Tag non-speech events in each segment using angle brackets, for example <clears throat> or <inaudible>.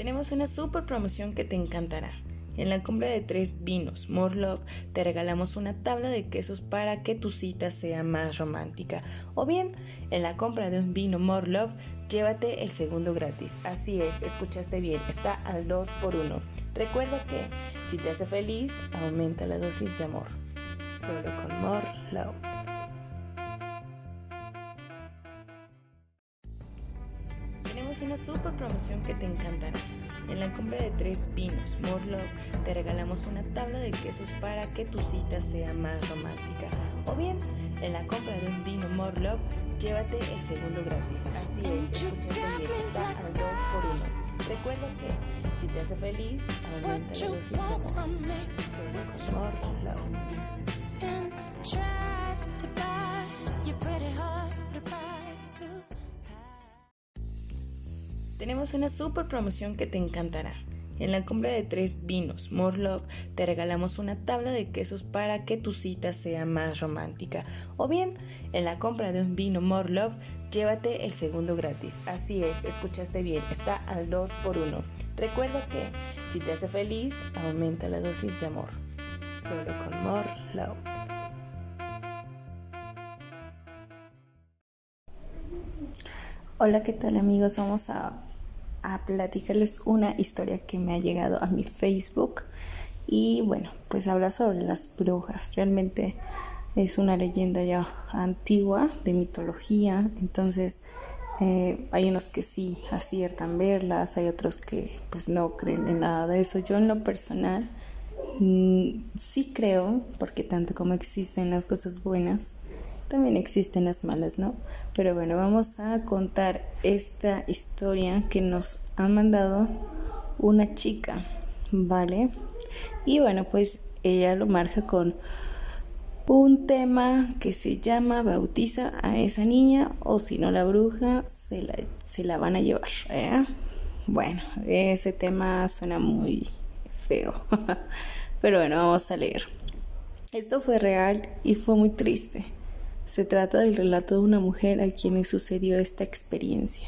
Tenemos una super promoción que te encantará. En la compra de tres vinos More Love te regalamos una tabla de quesos para que tu cita sea más romántica. O bien, en la compra de un vino More Love, llévate el segundo gratis. Así es, escuchaste bien, está al 2 por 1 Recuerda que si te hace feliz, aumenta la dosis de amor. Solo con More Love. Una super promoción que te encantará. En la compra de tres vinos More Love te regalamos una tabla de quesos para que tu cita sea más romántica. O bien, en la compra de un vino More Love, llévate el segundo gratis. Así es, escuchaste bien, está al 2 por 1 Recuerda que si te hace feliz, aumenta la dosis amor. Solo con Tenemos una super promoción que te encantará. En la compra de tres vinos More Love te regalamos una tabla de quesos para que tu cita sea más romántica. O bien, en la compra de un vino More Love, llévate el segundo gratis. Así es, escuchaste bien, está al 2 por 1 Recuerda que si te hace feliz, aumenta la dosis de amor. Solo con More Love. Hola, ¿qué tal amigos? Vamos a a platicarles una historia que me ha llegado a mi Facebook y bueno, pues habla sobre las brujas. Realmente es una leyenda ya antigua de mitología, entonces eh, hay unos que sí aciertan verlas, hay otros que pues no creen en nada de eso. Yo en lo personal mm, sí creo, porque tanto como existen las cosas buenas, también existen las malas, ¿no? Pero bueno, vamos a contar esta historia que nos ha mandado una chica, ¿vale? Y bueno, pues ella lo marca con un tema que se llama Bautiza a esa niña o si no la bruja se la, se la van a llevar. ¿eh? Bueno, ese tema suena muy feo. <laughs> Pero bueno, vamos a leer. Esto fue real y fue muy triste. Se trata del relato de una mujer a quien le sucedió esta experiencia.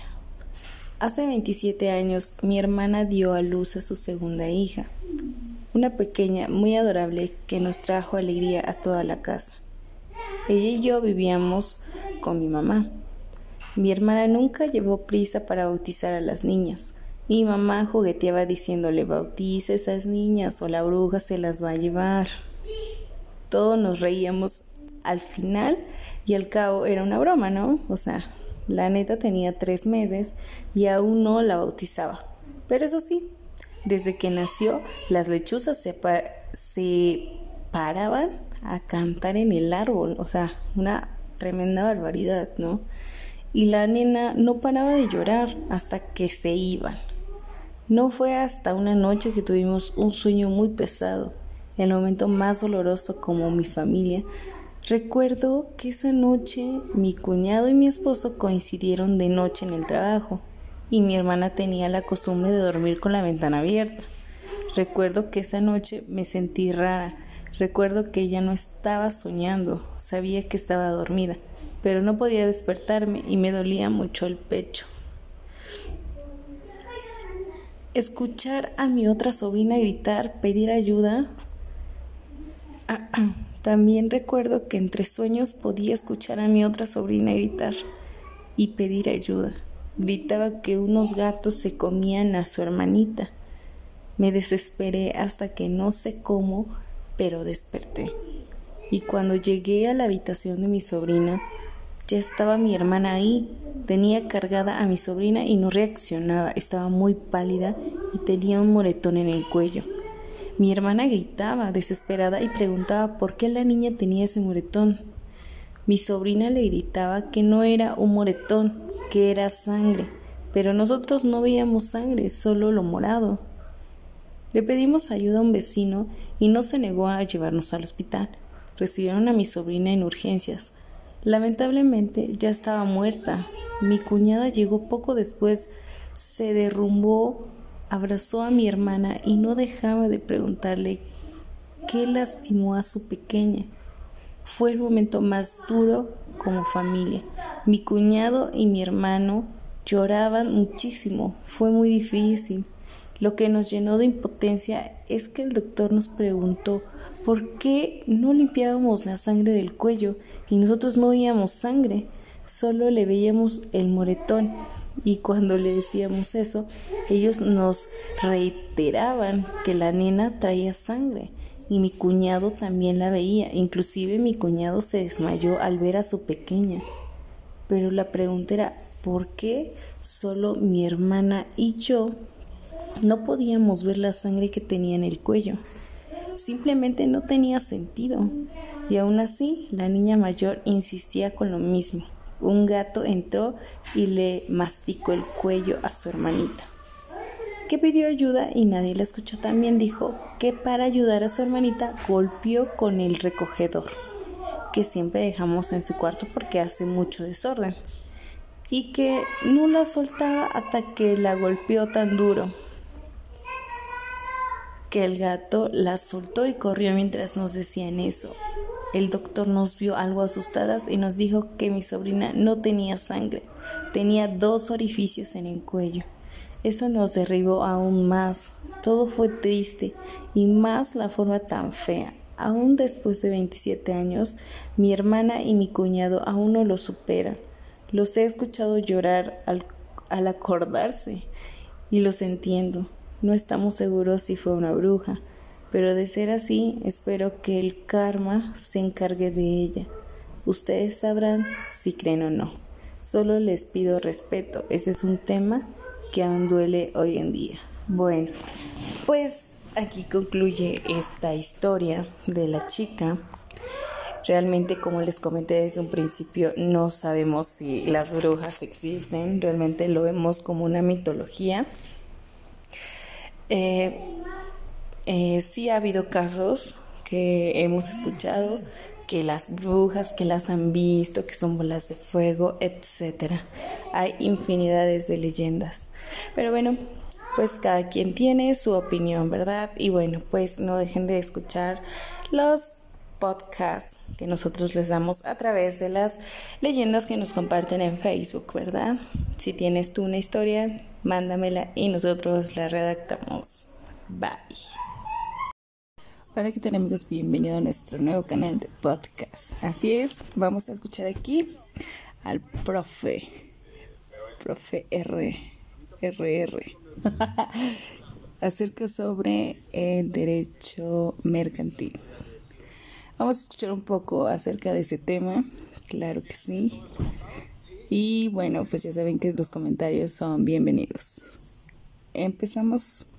Hace 27 años mi hermana dio a luz a su segunda hija, una pequeña muy adorable que nos trajo alegría a toda la casa. Ella y yo vivíamos con mi mamá. Mi hermana nunca llevó prisa para bautizar a las niñas. Mi mamá jugueteaba diciéndole bautiza esas niñas o la bruja se las va a llevar. Todos nos reíamos. Al final y al cabo era una broma, ¿no? O sea, la neta tenía tres meses y aún no la bautizaba. Pero eso sí, desde que nació, las lechuzas se, se paraban a cantar en el árbol. O sea, una tremenda barbaridad, ¿no? Y la nena no paraba de llorar hasta que se iban. No fue hasta una noche que tuvimos un sueño muy pesado, el momento más doloroso como mi familia Recuerdo que esa noche mi cuñado y mi esposo coincidieron de noche en el trabajo y mi hermana tenía la costumbre de dormir con la ventana abierta. Recuerdo que esa noche me sentí rara. Recuerdo que ella no estaba soñando, sabía que estaba dormida, pero no podía despertarme y me dolía mucho el pecho. Escuchar a mi otra sobrina gritar, pedir ayuda, <clears throat> también recuerdo que entre sueños podía escuchar a mi otra sobrina gritar y pedir ayuda. Gritaba que unos gatos se comían a su hermanita. Me desesperé hasta que no sé cómo, pero desperté. Y cuando llegué a la habitación de mi sobrina, ya estaba mi hermana ahí. Tenía cargada a mi sobrina y no reaccionaba. Estaba muy pálida y tenía un moretón en el cuello. Mi hermana gritaba, desesperada, y preguntaba por qué la niña tenía ese moretón. Mi sobrina le gritaba que no era un moretón, que era sangre, pero nosotros no veíamos sangre, solo lo morado. Le pedimos ayuda a un vecino y no se negó a llevarnos al hospital. Recibieron a mi sobrina en urgencias. Lamentablemente ya estaba muerta. Mi cuñada llegó poco después, se derrumbó abrazó a mi hermana y no dejaba de preguntarle qué lastimó a su pequeña. Fue el momento más duro como familia. Mi cuñado y mi hermano lloraban muchísimo. Fue muy difícil. Lo que nos llenó de impotencia es que el doctor nos preguntó por qué no limpiábamos la sangre del cuello y nosotros no veíamos sangre, solo le veíamos el moretón. Y cuando le decíamos eso, ellos nos reiteraban que la nena traía sangre y mi cuñado también la veía. Inclusive mi cuñado se desmayó al ver a su pequeña. Pero la pregunta era, ¿por qué solo mi hermana y yo no podíamos ver la sangre que tenía en el cuello. Simplemente no tenía sentido. Y aún así, la niña mayor insistía con lo mismo. Un gato entró y le masticó el cuello a su hermanita, que pidió ayuda y nadie la escuchó. También dijo que para ayudar a su hermanita golpeó con el recogedor, que siempre dejamos en su cuarto porque hace mucho desorden, y que no la soltaba hasta que la golpeó tan duro que el gato la soltó y corrió mientras nos decían eso. El doctor nos vio algo asustadas y nos dijo que mi sobrina no tenía sangre, tenía dos orificios en el cuello. Eso nos derribó aún más. Todo fue triste y más la forma tan fea. Aún después de 27 años, mi hermana y mi cuñado aún no lo superan. Los he escuchado llorar al, al acordarse y los entiendo. No estamos seguros si fue una bruja, pero de ser así, espero que el karma se encargue de ella. Ustedes sabrán si creen o no. Solo les pido respeto. Ese es un tema que aún duele hoy en día. Bueno, pues aquí concluye esta historia de la chica. Realmente, como les comenté desde un principio, no sabemos si las brujas existen. Realmente lo vemos como una mitología. Eh, eh, sí ha habido casos que hemos escuchado que las brujas que las han visto, que son bolas de fuego, etcétera. Hay infinidades de leyendas. Pero bueno, pues cada quien tiene su opinión, ¿verdad? Y bueno, pues no dejen de escuchar los podcasts que nosotros les damos a través de las leyendas que nos comparten en Facebook, ¿verdad? Si tienes tú una historia, mándamela y nosotros la redactamos. Bye. Hola, ¿qué tal amigos? Bienvenido a nuestro nuevo canal de podcast. Así es, vamos a escuchar aquí al profe, profe R, RR, <laughs> acerca sobre el derecho mercantil. Vamos a escuchar un poco acerca de ese tema, claro que sí. Y bueno, pues ya saben que los comentarios son bienvenidos. Empezamos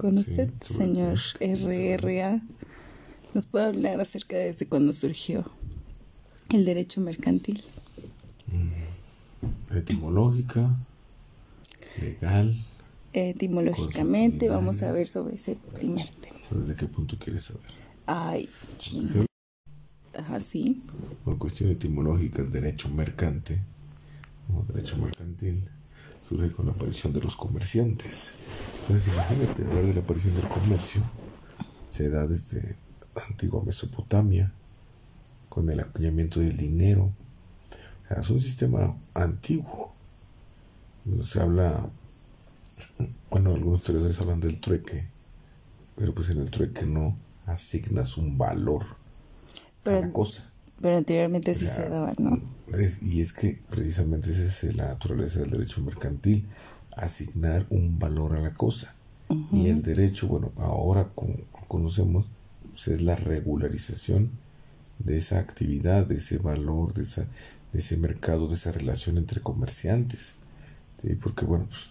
con usted, señor RRA. ¿Nos puede hablar acerca de desde cuándo surgió el derecho mercantil? Mm, etimológica, legal. Etimológicamente, vamos a ver sobre ese primer tema. ¿Desde qué punto quieres saber? Ay, chingo. Así. Por cuestión etimológica, el derecho mercante o derecho mercantil surge con la aparición de los comerciantes. Entonces, imagínate, hablar de la aparición del comercio se da desde la antigua Mesopotamia, con el acuñamiento del dinero. es un sistema antiguo. Se habla, bueno, algunos historiadores hablan del trueque, pero pues en el trueque no asignas un valor pero, a la cosa. Pero anteriormente sí se daba, ¿no? y es que precisamente esa es la naturaleza del derecho mercantil, asignar un valor a la cosa. Y el derecho, bueno, ahora como conocemos, pues es la regularización de esa actividad, de ese valor, de, esa, de ese mercado, de esa relación entre comerciantes. ¿sí? Porque, bueno, pues,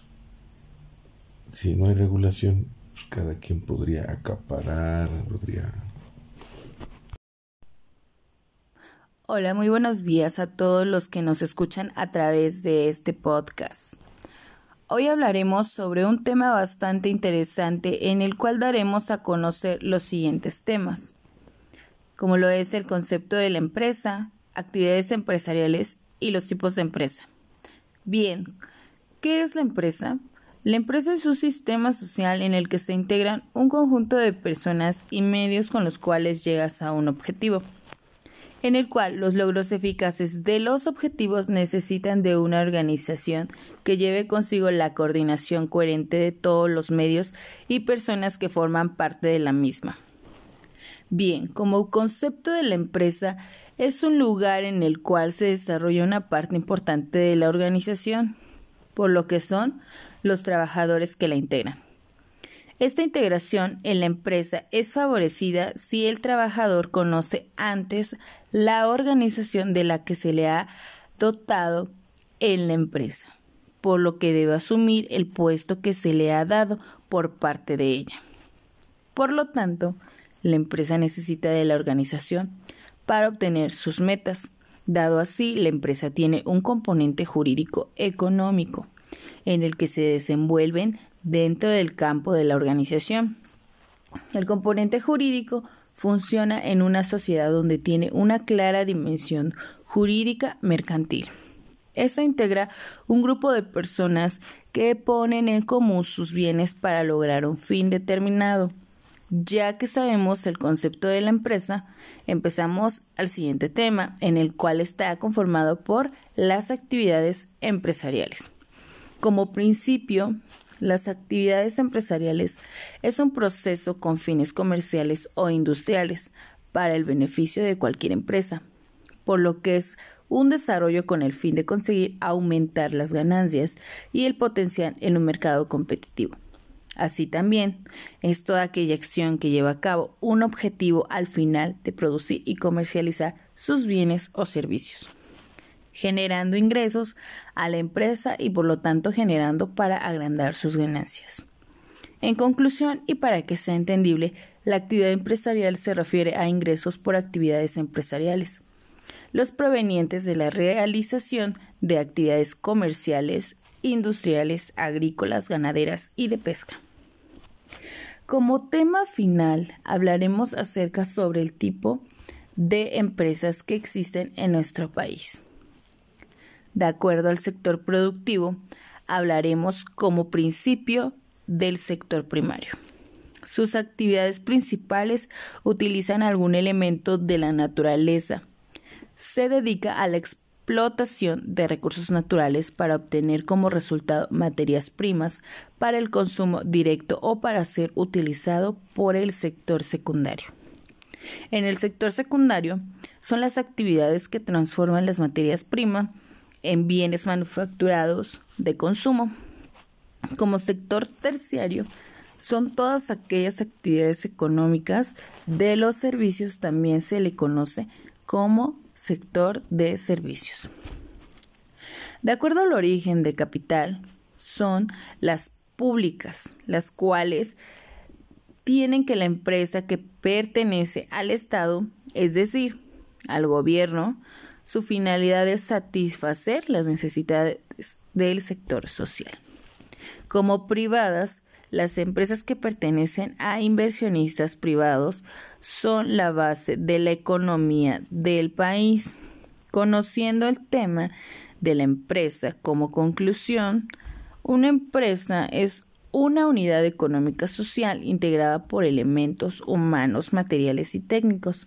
si no hay regulación, pues cada quien podría acaparar, podría Hola, muy buenos días a todos los que nos escuchan a través de este podcast. Hoy hablaremos sobre un tema bastante interesante en el cual daremos a conocer los siguientes temas, como lo es el concepto de la empresa, actividades empresariales y los tipos de empresa. Bien, ¿qué es la empresa? La empresa es un sistema social en el que se integran un conjunto de personas y medios con los cuales llegas a un objetivo. En el cual los logros eficaces de los objetivos necesitan de una organización que lleve consigo la coordinación coherente de todos los medios y personas que forman parte de la misma. Bien, como concepto de la empresa, es un lugar en el cual se desarrolla una parte importante de la organización, por lo que son los trabajadores que la integran. Esta integración en la empresa es favorecida si el trabajador conoce antes la organización de la que se le ha dotado en la empresa, por lo que debe asumir el puesto que se le ha dado por parte de ella. Por lo tanto, la empresa necesita de la organización para obtener sus metas. Dado así, la empresa tiene un componente jurídico económico en el que se desenvuelven dentro del campo de la organización. El componente jurídico funciona en una sociedad donde tiene una clara dimensión jurídica mercantil. Esta integra un grupo de personas que ponen en común sus bienes para lograr un fin determinado. Ya que sabemos el concepto de la empresa, empezamos al siguiente tema, en el cual está conformado por las actividades empresariales. Como principio, las actividades empresariales es un proceso con fines comerciales o industriales para el beneficio de cualquier empresa, por lo que es un desarrollo con el fin de conseguir aumentar las ganancias y el potencial en un mercado competitivo. Así también es toda aquella acción que lleva a cabo un objetivo al final de producir y comercializar sus bienes o servicios generando ingresos a la empresa y por lo tanto generando para agrandar sus ganancias. En conclusión, y para que sea entendible, la actividad empresarial se refiere a ingresos por actividades empresariales, los provenientes de la realización de actividades comerciales, industriales, agrícolas, ganaderas y de pesca. Como tema final hablaremos acerca sobre el tipo de empresas que existen en nuestro país. De acuerdo al sector productivo, hablaremos como principio del sector primario. Sus actividades principales utilizan algún elemento de la naturaleza. Se dedica a la explotación de recursos naturales para obtener como resultado materias primas para el consumo directo o para ser utilizado por el sector secundario. En el sector secundario son las actividades que transforman las materias primas en bienes manufacturados de consumo. Como sector terciario, son todas aquellas actividades económicas de los servicios, también se le conoce como sector de servicios. De acuerdo al origen de capital, son las públicas, las cuales tienen que la empresa que pertenece al Estado, es decir, al gobierno, su finalidad es satisfacer las necesidades del sector social. Como privadas, las empresas que pertenecen a inversionistas privados son la base de la economía del país. Conociendo el tema de la empresa como conclusión, una empresa es una unidad económica social integrada por elementos humanos, materiales y técnicos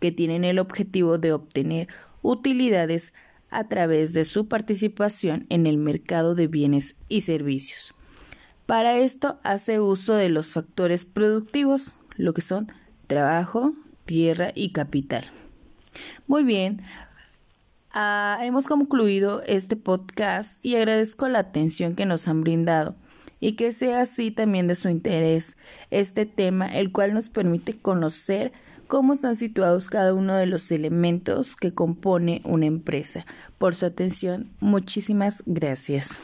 que tienen el objetivo de obtener utilidades a través de su participación en el mercado de bienes y servicios. Para esto hace uso de los factores productivos, lo que son trabajo, tierra y capital. Muy bien, ah, hemos concluido este podcast y agradezco la atención que nos han brindado y que sea así también de su interés este tema, el cual nos permite conocer cómo están situados cada uno de los elementos que compone una empresa. Por su atención, muchísimas gracias.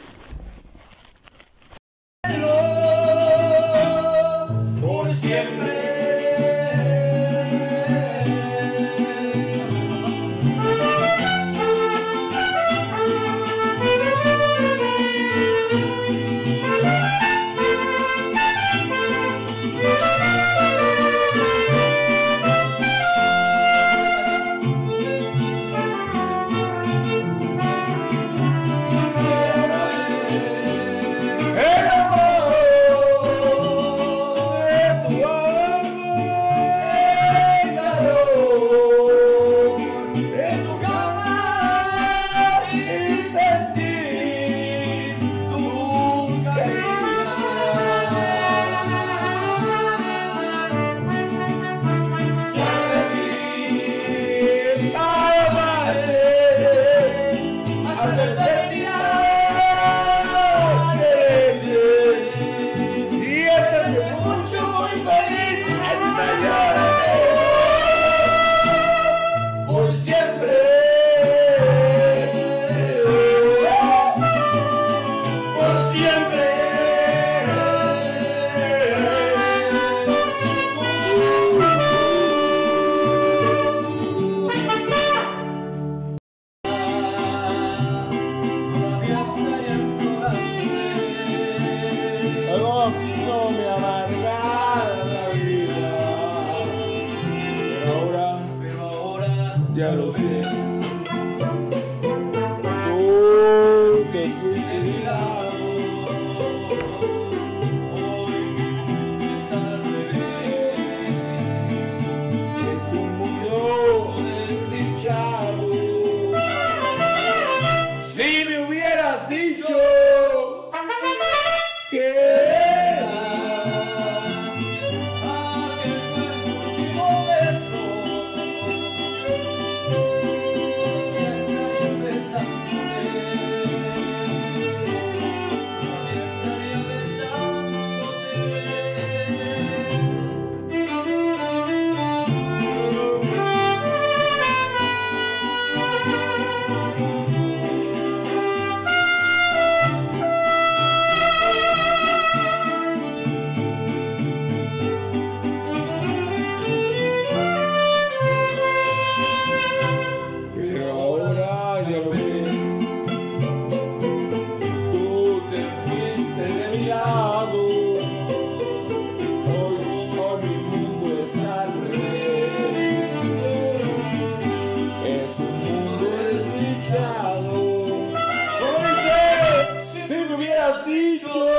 joy.